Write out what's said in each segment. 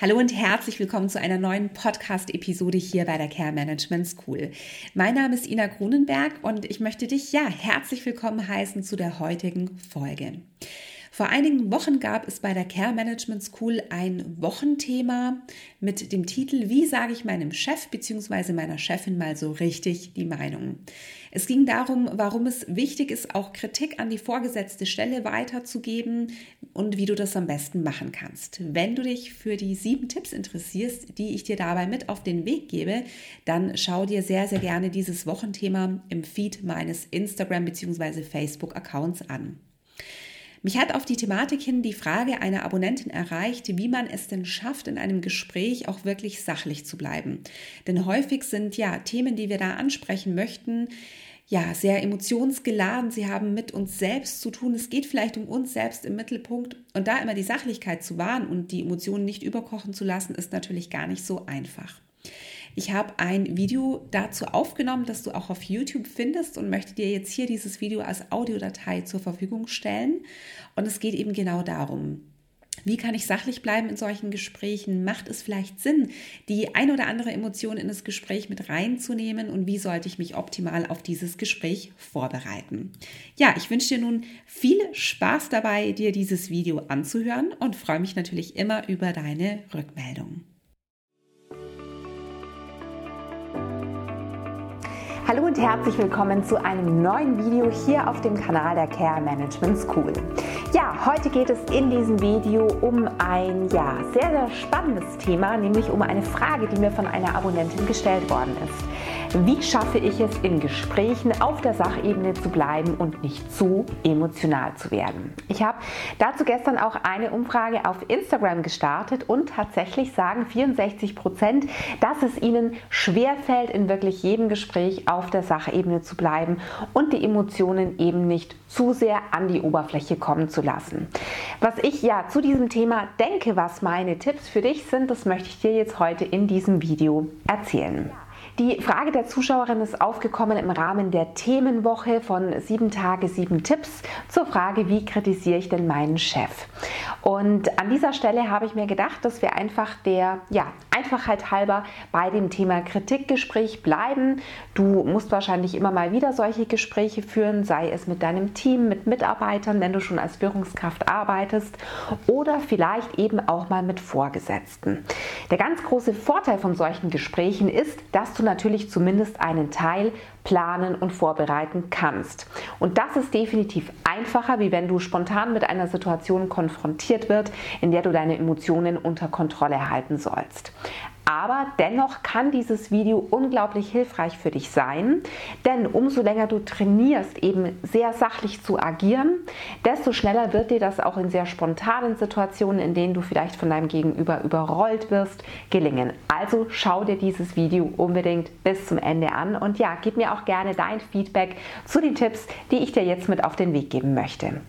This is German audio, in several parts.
Hallo und herzlich willkommen zu einer neuen Podcast-Episode hier bei der Care Management School. Mein Name ist Ina Grunenberg und ich möchte dich ja herzlich willkommen heißen zu der heutigen Folge. Vor einigen Wochen gab es bei der Care Management School ein Wochenthema mit dem Titel Wie sage ich meinem Chef bzw. meiner Chefin mal so richtig die Meinung? Es ging darum, warum es wichtig ist, auch Kritik an die vorgesetzte Stelle weiterzugeben und wie du das am besten machen kannst. Wenn du dich für die sieben Tipps interessierst, die ich dir dabei mit auf den Weg gebe, dann schau dir sehr, sehr gerne dieses Wochenthema im Feed meines Instagram bzw. Facebook-Accounts an. Mich hat auf die Thematik hin die Frage einer Abonnentin erreicht, wie man es denn schafft, in einem Gespräch auch wirklich sachlich zu bleiben. Denn häufig sind ja Themen, die wir da ansprechen möchten, ja, sehr emotionsgeladen. Sie haben mit uns selbst zu tun. Es geht vielleicht um uns selbst im Mittelpunkt. Und da immer die Sachlichkeit zu wahren und die Emotionen nicht überkochen zu lassen, ist natürlich gar nicht so einfach. Ich habe ein Video dazu aufgenommen, das du auch auf YouTube findest und möchte dir jetzt hier dieses Video als Audiodatei zur Verfügung stellen. Und es geht eben genau darum, wie kann ich sachlich bleiben in solchen Gesprächen? Macht es vielleicht Sinn, die ein oder andere Emotion in das Gespräch mit reinzunehmen? Und wie sollte ich mich optimal auf dieses Gespräch vorbereiten? Ja, ich wünsche dir nun viel Spaß dabei, dir dieses Video anzuhören und freue mich natürlich immer über deine Rückmeldung. Hallo und herzlich willkommen zu einem neuen Video hier auf dem Kanal der Care Management School. Ja, heute geht es in diesem Video um ein ja, sehr, sehr spannendes Thema, nämlich um eine Frage, die mir von einer Abonnentin gestellt worden ist. Wie schaffe ich es, in Gesprächen auf der Sachebene zu bleiben und nicht zu emotional zu werden? Ich habe dazu gestern auch eine Umfrage auf Instagram gestartet und tatsächlich sagen 64 Prozent, dass es ihnen schwerfällt, in wirklich jedem Gespräch auf der Sachebene zu bleiben und die Emotionen eben nicht zu sehr an die Oberfläche kommen zu lassen. Was ich ja zu diesem Thema denke, was meine Tipps für dich sind, das möchte ich dir jetzt heute in diesem Video erzählen. Die Frage der Zuschauerin ist aufgekommen im Rahmen der Themenwoche von sieben Tage, sieben Tipps zur Frage, wie kritisiere ich denn meinen Chef? Und an dieser Stelle habe ich mir gedacht, dass wir einfach der ja, Einfachheit halber bei dem Thema Kritikgespräch bleiben. Du musst wahrscheinlich immer mal wieder solche Gespräche führen, sei es mit deinem Team, mit Mitarbeitern, wenn du schon als Führungskraft arbeitest oder vielleicht eben auch mal mit Vorgesetzten. Der ganz große Vorteil von solchen Gesprächen ist, dass du natürlich zumindest einen Teil planen und vorbereiten kannst. Und das ist definitiv einfacher, wie wenn du spontan mit einer Situation konfrontiert wird, in der du deine Emotionen unter Kontrolle halten sollst. Aber dennoch kann dieses Video unglaublich hilfreich für dich sein, denn umso länger du trainierst, eben sehr sachlich zu agieren, desto schneller wird dir das auch in sehr spontanen Situationen, in denen du vielleicht von deinem Gegenüber überrollt wirst, gelingen. Also schau dir dieses Video unbedingt bis zum Ende an und ja, gib mir auch gerne dein Feedback zu den Tipps, die ich dir jetzt mit auf den Weg geben möchte.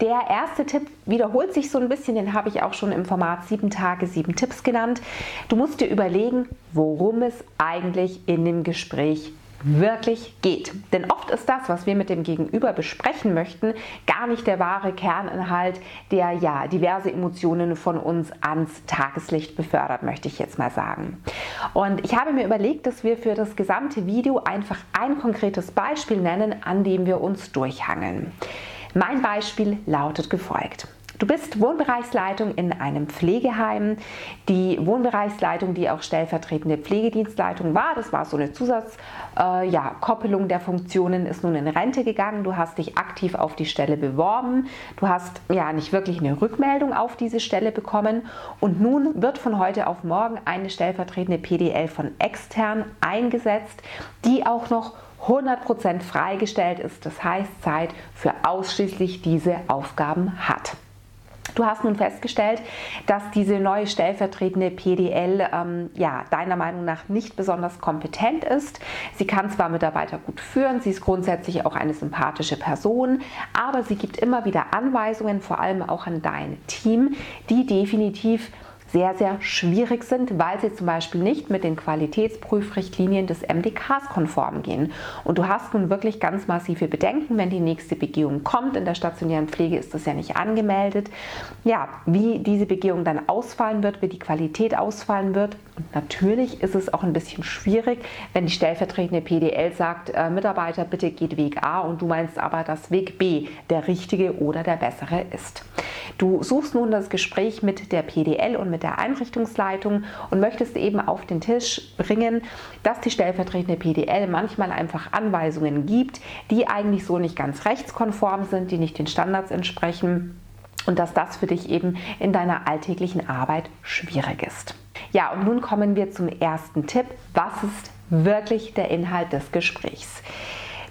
Der erste Tipp wiederholt sich so ein bisschen, den habe ich auch schon im Format 7 Tage, 7 Tipps genannt. Du musst dir überlegen, worum es eigentlich in dem Gespräch wirklich geht. Denn oft ist das, was wir mit dem Gegenüber besprechen möchten, gar nicht der wahre Kerninhalt, der ja diverse Emotionen von uns ans Tageslicht befördert, möchte ich jetzt mal sagen. Und ich habe mir überlegt, dass wir für das gesamte Video einfach ein konkretes Beispiel nennen, an dem wir uns durchhangeln. Mein Beispiel lautet gefolgt. Du bist Wohnbereichsleitung in einem Pflegeheim. Die Wohnbereichsleitung, die auch stellvertretende Pflegedienstleitung war, das war so eine Zusatzkoppelung äh, ja, der Funktionen, ist nun in Rente gegangen. Du hast dich aktiv auf die Stelle beworben. Du hast ja nicht wirklich eine Rückmeldung auf diese Stelle bekommen. Und nun wird von heute auf morgen eine stellvertretende PDL von extern eingesetzt, die auch noch 100% freigestellt ist, das heißt Zeit für ausschließlich diese Aufgaben hat. Du hast nun festgestellt, dass diese neue stellvertretende PDL ähm, ja, deiner Meinung nach nicht besonders kompetent ist. Sie kann zwar Mitarbeiter gut führen, sie ist grundsätzlich auch eine sympathische Person, aber sie gibt immer wieder Anweisungen, vor allem auch an dein Team, die definitiv sehr, sehr schwierig sind, weil sie zum Beispiel nicht mit den Qualitätsprüfrichtlinien des MDKs konform gehen. Und du hast nun wirklich ganz massive Bedenken, wenn die nächste Begehung kommt. In der stationären Pflege ist das ja nicht angemeldet. Ja, wie diese Begehung dann ausfallen wird, wie die Qualität ausfallen wird. Und natürlich ist es auch ein bisschen schwierig, wenn die stellvertretende PDL sagt, äh, Mitarbeiter, bitte geht Weg A und du meinst aber, dass Weg B der richtige oder der bessere ist. Du suchst nun das Gespräch mit der PDL und mit der Einrichtungsleitung und möchtest eben auf den Tisch bringen, dass die stellvertretende PDL manchmal einfach Anweisungen gibt, die eigentlich so nicht ganz rechtskonform sind, die nicht den Standards entsprechen und dass das für dich eben in deiner alltäglichen Arbeit schwierig ist. Ja, und nun kommen wir zum ersten Tipp. Was ist wirklich der Inhalt des Gesprächs?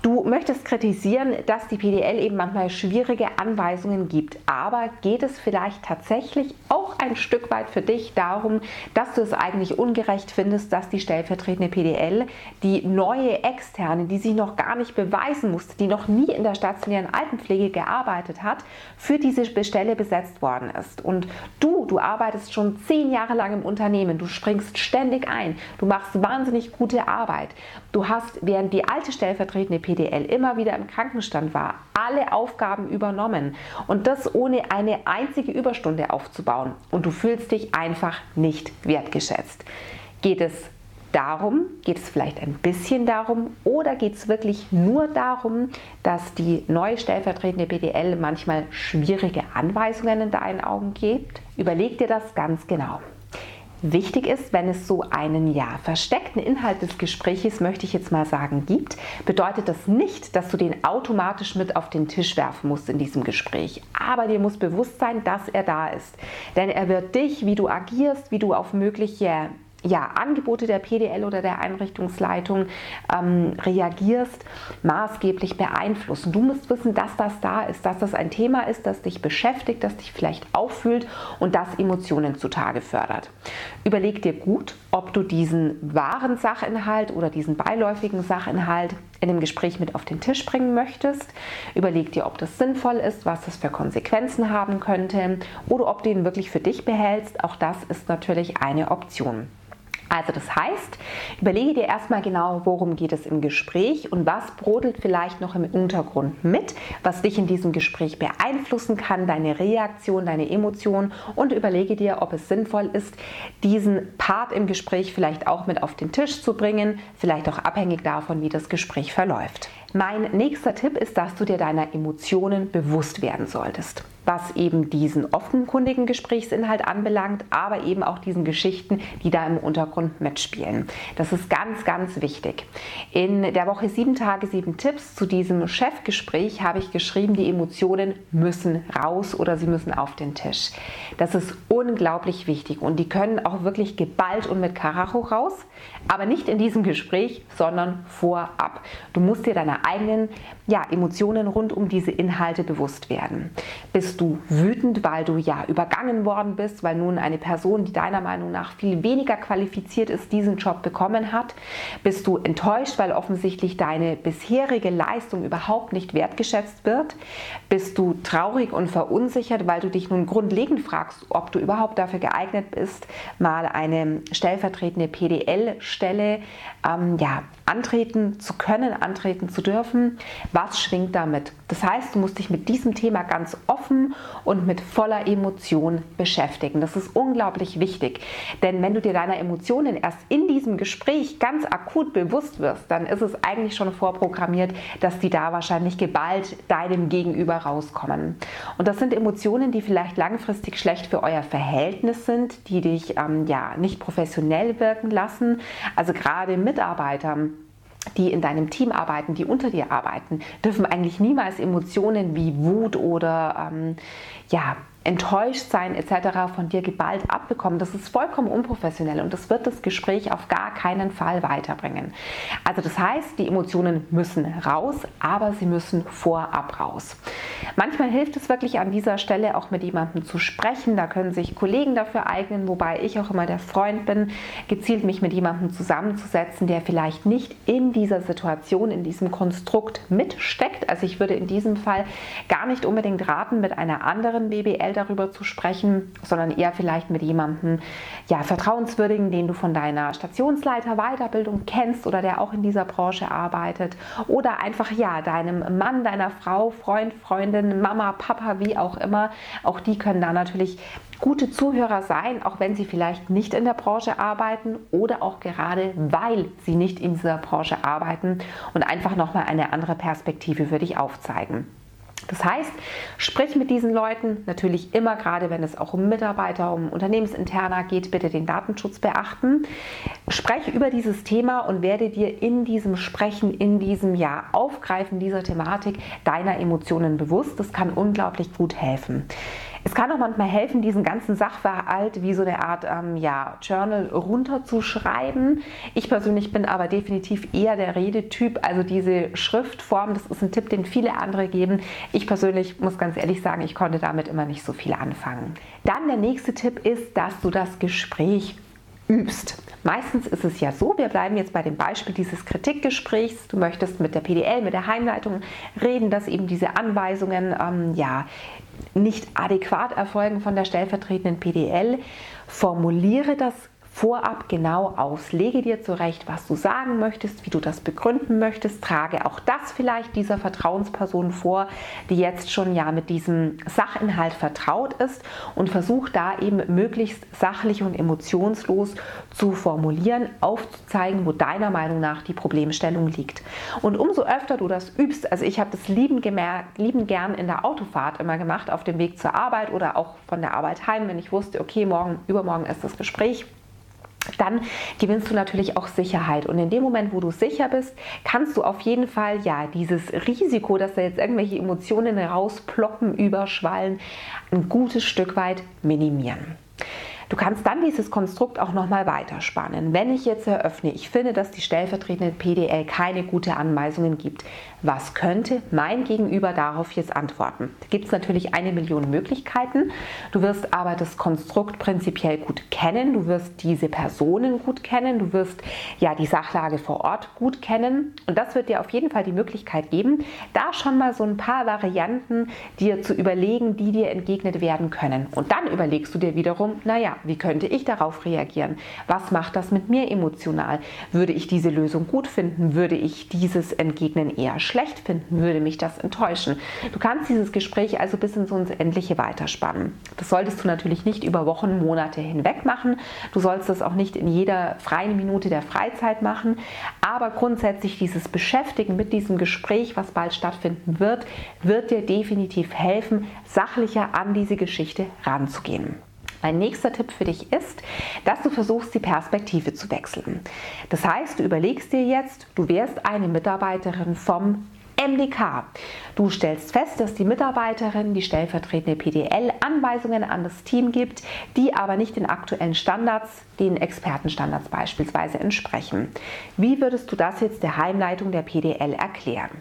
Du möchtest kritisieren, dass die PDL eben manchmal schwierige Anweisungen gibt, aber geht es vielleicht tatsächlich auch ein Stück weit für dich darum, dass du es eigentlich ungerecht findest, dass die stellvertretende PDL die neue externe, die sich noch gar nicht beweisen musste, die noch nie in der stationären Altenpflege gearbeitet hat, für diese Stelle besetzt worden ist. Und du, du arbeitest schon zehn Jahre lang im Unternehmen, du springst ständig ein, du machst wahnsinnig gute Arbeit. Du hast, während die alte stellvertretende PDL immer wieder im Krankenstand war, alle Aufgaben übernommen und das ohne eine einzige Überstunde aufzubauen und du fühlst dich einfach nicht wertgeschätzt. Geht es darum, geht es vielleicht ein bisschen darum oder geht es wirklich nur darum, dass die neue stellvertretende PDL manchmal schwierige Anweisungen in deinen Augen gibt? Überleg dir das ganz genau. Wichtig ist, wenn es so einen ja versteckten Inhalt des Gesprächs, möchte ich jetzt mal sagen, gibt, bedeutet das nicht, dass du den automatisch mit auf den Tisch werfen musst in diesem Gespräch. Aber dir muss bewusst sein, dass er da ist. Denn er wird dich, wie du agierst, wie du auf mögliche ja, Angebote der PDL oder der Einrichtungsleitung ähm, reagierst, maßgeblich beeinflussen. Du musst wissen, dass das da ist, dass das ein Thema ist, das dich beschäftigt, das dich vielleicht auffühlt und das Emotionen zutage fördert. Überleg dir gut, ob du diesen wahren Sachinhalt oder diesen beiläufigen Sachinhalt in dem Gespräch mit auf den Tisch bringen möchtest. Überleg dir, ob das sinnvoll ist, was das für Konsequenzen haben könnte oder ob du ihn wirklich für dich behältst. Auch das ist natürlich eine Option. Also das heißt, überlege dir erstmal genau, worum geht es im Gespräch und was brodelt vielleicht noch im Untergrund mit, was dich in diesem Gespräch beeinflussen kann, deine Reaktion, deine Emotionen und überlege dir, ob es sinnvoll ist, diesen Part im Gespräch vielleicht auch mit auf den Tisch zu bringen, vielleicht auch abhängig davon, wie das Gespräch verläuft. Mein nächster Tipp ist, dass du dir deiner Emotionen bewusst werden solltest was eben diesen offenkundigen Gesprächsinhalt anbelangt, aber eben auch diesen Geschichten, die da im Untergrund mitspielen. Das ist ganz, ganz wichtig. In der Woche sieben Tage, sieben Tipps zu diesem Chefgespräch habe ich geschrieben, die Emotionen müssen raus oder sie müssen auf den Tisch. Das ist unglaublich wichtig und die können auch wirklich geballt und mit Karacho raus, aber nicht in diesem Gespräch, sondern vorab. Du musst dir deiner eigenen ja, Emotionen rund um diese Inhalte bewusst werden. Bis bist du wütend, weil du ja übergangen worden bist, weil nun eine Person, die deiner Meinung nach viel weniger qualifiziert ist, diesen Job bekommen hat? Bist du enttäuscht, weil offensichtlich deine bisherige Leistung überhaupt nicht wertgeschätzt wird? Bist du traurig und verunsichert, weil du dich nun grundlegend fragst, ob du überhaupt dafür geeignet bist, mal eine stellvertretende PDL-Stelle ähm, ja, antreten zu können, antreten zu dürfen? Was schwingt damit? Das heißt, du musst dich mit diesem Thema ganz offen und mit voller Emotion beschäftigen. Das ist unglaublich wichtig, denn wenn du dir deiner Emotionen erst in diesem Gespräch ganz akut bewusst wirst, dann ist es eigentlich schon vorprogrammiert, dass die da wahrscheinlich geballt deinem Gegenüber rauskommen. Und das sind Emotionen, die vielleicht langfristig schlecht für euer Verhältnis sind, die dich ähm, ja nicht professionell wirken lassen. Also gerade Mitarbeiter die in deinem Team arbeiten, die unter dir arbeiten, dürfen eigentlich niemals Emotionen wie Wut oder ähm, ja, enttäuscht sein etc. von dir geballt abbekommen. Das ist vollkommen unprofessionell und das wird das Gespräch auf gar keinen Fall weiterbringen. Also das heißt, die Emotionen müssen raus, aber sie müssen vorab raus. Manchmal hilft es wirklich an dieser Stelle auch mit jemandem zu sprechen. Da können sich Kollegen dafür eignen, wobei ich auch immer der Freund bin, gezielt mich mit jemandem zusammenzusetzen, der vielleicht nicht in dieser Situation, in diesem Konstrukt mitsteckt. Also ich würde in diesem Fall gar nicht unbedingt raten, mit einer anderen BBL individuell darüber zu sprechen, sondern eher vielleicht mit jemandem, ja, vertrauenswürdigen, den du von deiner Stationsleiter Weiterbildung kennst oder der auch in dieser Branche arbeitet oder einfach, ja, deinem Mann, deiner Frau, Freund, Freundin, Mama, Papa, wie auch immer. Auch die können da natürlich gute Zuhörer sein, auch wenn sie vielleicht nicht in der Branche arbeiten oder auch gerade weil sie nicht in dieser Branche arbeiten und einfach nochmal eine andere Perspektive für dich aufzeigen. Das heißt, sprich mit diesen Leuten, natürlich immer gerade, wenn es auch um Mitarbeiter, um Unternehmensinterner geht, bitte den Datenschutz beachten. Spreche über dieses Thema und werde dir in diesem Sprechen, in diesem Jahr Aufgreifen dieser Thematik deiner Emotionen bewusst. Das kann unglaublich gut helfen. Es kann auch manchmal helfen, diesen ganzen Sachverhalt wie so eine Art ähm, ja, Journal runterzuschreiben. Ich persönlich bin aber definitiv eher der Redetyp, also diese Schriftform, das ist ein Tipp, den viele andere geben. Ich persönlich muss ganz ehrlich sagen, ich konnte damit immer nicht so viel anfangen. Dann der nächste Tipp ist, dass du das Gespräch übst. Meistens ist es ja so, wir bleiben jetzt bei dem Beispiel dieses Kritikgesprächs. Du möchtest mit der PDL, mit der Heimleitung reden, dass eben diese Anweisungen ähm, ja nicht adäquat erfolgen von der stellvertretenden PDL, formuliere das vorab genau aus. Lege dir zurecht, was du sagen möchtest, wie du das begründen möchtest. Trage auch das vielleicht dieser Vertrauensperson vor, die jetzt schon ja mit diesem Sachinhalt vertraut ist und versuch da eben möglichst sachlich und emotionslos zu formulieren, aufzuzeigen, wo deiner Meinung nach die Problemstellung liegt. Und umso öfter du das übst, also ich habe das lieben, lieben gern in der Autofahrt immer gemacht, auf dem Weg zur Arbeit oder auch von der Arbeit heim, wenn ich wusste, okay, morgen, übermorgen ist das Gespräch dann gewinnst du natürlich auch Sicherheit. Und in dem Moment, wo du sicher bist, kannst du auf jeden Fall ja dieses Risiko, dass da jetzt irgendwelche Emotionen rausploppen, überschwallen, ein gutes Stück weit minimieren. Du kannst dann dieses Konstrukt auch nochmal weiterspannen. Wenn ich jetzt eröffne, ich finde, dass die stellvertretende PDL keine gute Anweisungen gibt, was könnte mein Gegenüber darauf jetzt antworten? Da gibt es natürlich eine Million Möglichkeiten. Du wirst aber das Konstrukt prinzipiell gut kennen, du wirst diese Personen gut kennen, du wirst ja die Sachlage vor Ort gut kennen und das wird dir auf jeden Fall die Möglichkeit geben, da schon mal so ein paar Varianten dir zu überlegen, die dir entgegnet werden können. Und dann überlegst du dir wiederum, naja, wie könnte ich darauf reagieren? Was macht das mit mir emotional? Würde ich diese Lösung gut finden? Würde ich dieses Entgegnen eher schlecht finden? Würde mich das enttäuschen? Du kannst dieses Gespräch also bis ins Unendliche weiterspannen. Das solltest du natürlich nicht über Wochen, Monate hinweg machen. Du sollst das auch nicht in jeder freien Minute der Freizeit machen. Aber grundsätzlich dieses Beschäftigen mit diesem Gespräch, was bald stattfinden wird, wird dir definitiv helfen, sachlicher an diese Geschichte ranzugehen. Mein nächster Tipp für dich ist, dass du versuchst, die Perspektive zu wechseln. Das heißt, du überlegst dir jetzt, du wärst eine Mitarbeiterin vom MDK. Du stellst fest, dass die Mitarbeiterin, die stellvertretende PDL, Anweisungen an das Team gibt, die aber nicht den aktuellen Standards, den Expertenstandards beispielsweise entsprechen. Wie würdest du das jetzt der Heimleitung der PDL erklären?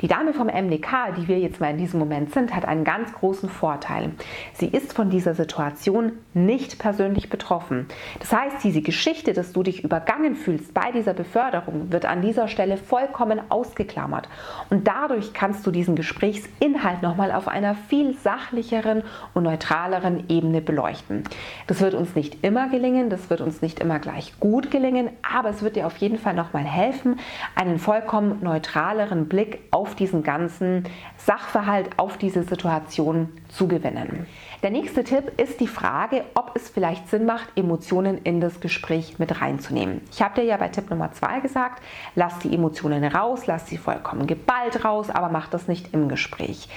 Die Dame vom MDK, die wir jetzt mal in diesem Moment sind, hat einen ganz großen Vorteil. Sie ist von dieser Situation nicht persönlich betroffen. Das heißt, diese Geschichte, dass du dich übergangen fühlst bei dieser Beförderung, wird an dieser Stelle vollkommen ausgeklammert. Und dadurch kannst du diesen Gesprächsinhalt nochmal auf einer viel sachlicheren und neutraleren Ebene beleuchten. Das wird uns nicht immer gelingen, das wird uns nicht immer gleich gut gelingen, aber es wird dir auf jeden Fall nochmal helfen, einen vollkommen neutraleren Blick auf diesen ganzen Sachverhalt, auf diese Situation zu gewinnen. Der nächste Tipp ist die Frage, ob es vielleicht Sinn macht, Emotionen in das Gespräch mit reinzunehmen. Ich habe dir ja bei Tipp Nummer 2 gesagt, lass die Emotionen raus, lass sie vollkommen geballt raus, aber mach das nicht im Gespräch.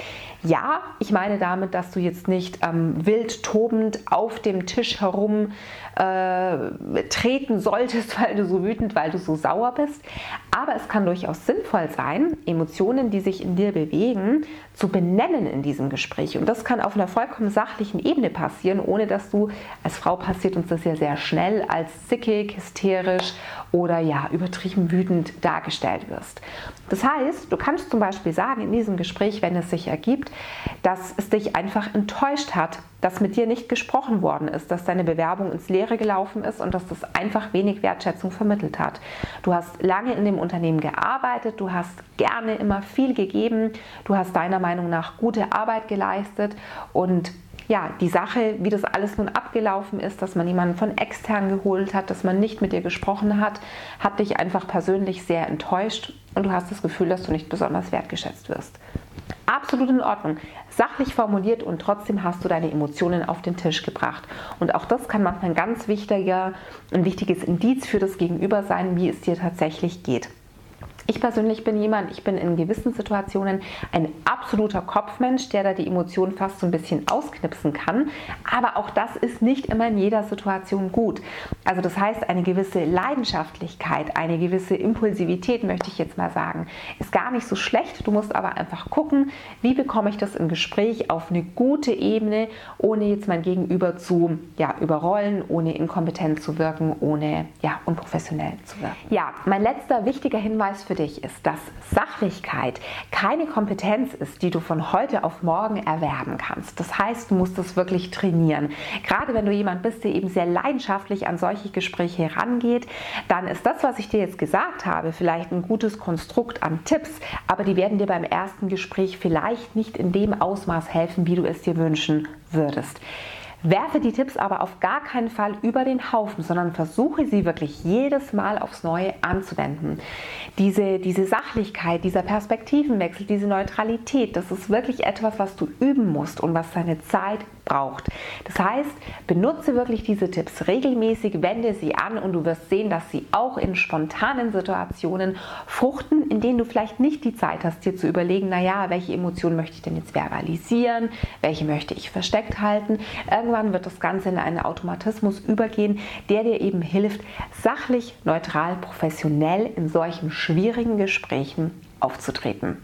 Ja, ich meine damit, dass du jetzt nicht ähm, wild tobend auf dem Tisch herum äh, treten solltest, weil du so wütend, weil du so sauer bist. Aber es kann durchaus sinnvoll sein, Emotionen, die sich in dir bewegen, zu benennen in diesem Gespräch. Und das kann auf einer vollkommen sachlichen Ebene passieren, ohne dass du, als Frau passiert uns das ja sehr schnell, als zickig, hysterisch oder ja, übertrieben wütend dargestellt wirst. Das heißt, du kannst zum Beispiel sagen in diesem Gespräch, wenn es sich ergibt, dass es dich einfach enttäuscht hat, dass mit dir nicht gesprochen worden ist, dass deine Bewerbung ins Leere gelaufen ist und dass das einfach wenig Wertschätzung vermittelt hat. Du hast lange in dem Unternehmen gearbeitet, du hast gerne immer viel gegeben, du hast deiner Meinung nach gute Arbeit geleistet und ja, die Sache, wie das alles nun abgelaufen ist, dass man jemanden von extern geholt hat, dass man nicht mit dir gesprochen hat, hat dich einfach persönlich sehr enttäuscht und du hast das Gefühl, dass du nicht besonders wertgeschätzt wirst. Absolut in Ordnung. Sachlich formuliert und trotzdem hast du deine Emotionen auf den Tisch gebracht. Und auch das kann manchmal ein ganz wichtiger, ein wichtiges Indiz für das Gegenüber sein, wie es dir tatsächlich geht. Ich persönlich bin jemand, ich bin in gewissen Situationen ein absoluter Kopfmensch, der da die Emotionen fast so ein bisschen ausknipsen kann. Aber auch das ist nicht immer in jeder Situation gut. Also das heißt, eine gewisse Leidenschaftlichkeit, eine gewisse Impulsivität, möchte ich jetzt mal sagen, ist gar nicht so schlecht. Du musst aber einfach gucken, wie bekomme ich das im Gespräch auf eine gute Ebene, ohne jetzt mein Gegenüber zu ja, überrollen, ohne inkompetent zu wirken, ohne ja, unprofessionell zu wirken. Ja, mein letzter wichtiger Hinweis für dich ist, dass Sachlichkeit keine Kompetenz ist, die du von heute auf morgen erwerben kannst. Das heißt, du musst es wirklich trainieren. Gerade wenn du jemand bist, der eben sehr leidenschaftlich an solche Gespräche herangeht, dann ist das, was ich dir jetzt gesagt habe, vielleicht ein gutes Konstrukt an Tipps, aber die werden dir beim ersten Gespräch vielleicht nicht in dem Ausmaß helfen, wie du es dir wünschen würdest. Werfe die Tipps aber auf gar keinen Fall über den Haufen, sondern versuche sie wirklich jedes Mal aufs Neue anzuwenden. Diese, diese Sachlichkeit, dieser Perspektivenwechsel, diese Neutralität, das ist wirklich etwas, was du üben musst und was seine Zeit braucht. Das heißt, benutze wirklich diese Tipps regelmäßig, wende sie an und du wirst sehen, dass sie auch in spontanen Situationen fruchten, in denen du vielleicht nicht die Zeit hast, dir zu überlegen, naja, welche Emotionen möchte ich denn jetzt verbalisieren, welche möchte ich versteckt halten. Irgendwann wird das Ganze in einen Automatismus übergehen, der dir eben hilft, sachlich, neutral, professionell in solchen schwierigen Gesprächen aufzutreten.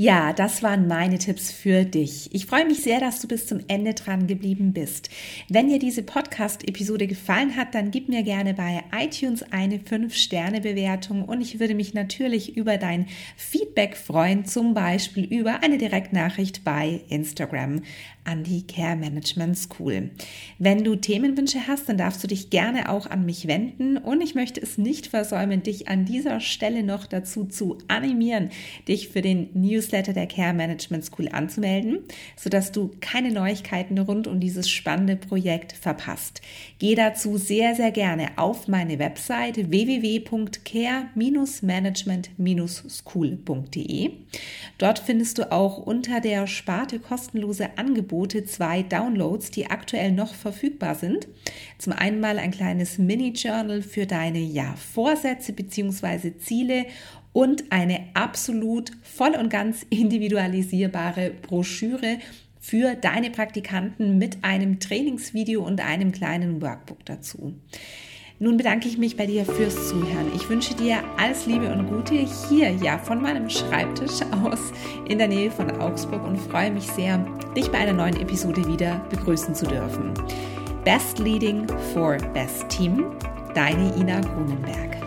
Ja, das waren meine Tipps für dich. Ich freue mich sehr, dass du bis zum Ende dran geblieben bist. Wenn dir diese Podcast-Episode gefallen hat, dann gib mir gerne bei iTunes eine 5-Sterne-Bewertung und ich würde mich natürlich über dein Feedback freuen, zum Beispiel über eine Direktnachricht bei Instagram an die Care Management School. Wenn du Themenwünsche hast, dann darfst du dich gerne auch an mich wenden und ich möchte es nicht versäumen, dich an dieser Stelle noch dazu zu animieren, dich für den Newsletter der Care Management School anzumelden, sodass du keine Neuigkeiten rund um dieses spannende Projekt verpasst. Geh dazu sehr, sehr gerne auf meine Website www.care-management-school.de. Dort findest du auch unter der Sparte kostenlose Angebote Angebote zwei Downloads, die aktuell noch verfügbar sind. Zum einen mal ein kleines Mini-Journal für deine ja, Vorsätze bzw. Ziele und eine absolut voll und ganz individualisierbare Broschüre für deine Praktikanten mit einem Trainingsvideo und einem kleinen Workbook dazu. Nun bedanke ich mich bei dir fürs Zuhören. Ich wünsche dir alles Liebe und Gute hier, ja, von meinem Schreibtisch aus in der Nähe von Augsburg und freue mich sehr, dich bei einer neuen Episode wieder begrüßen zu dürfen. Best Leading for Best Team, deine Ina Grunenberg.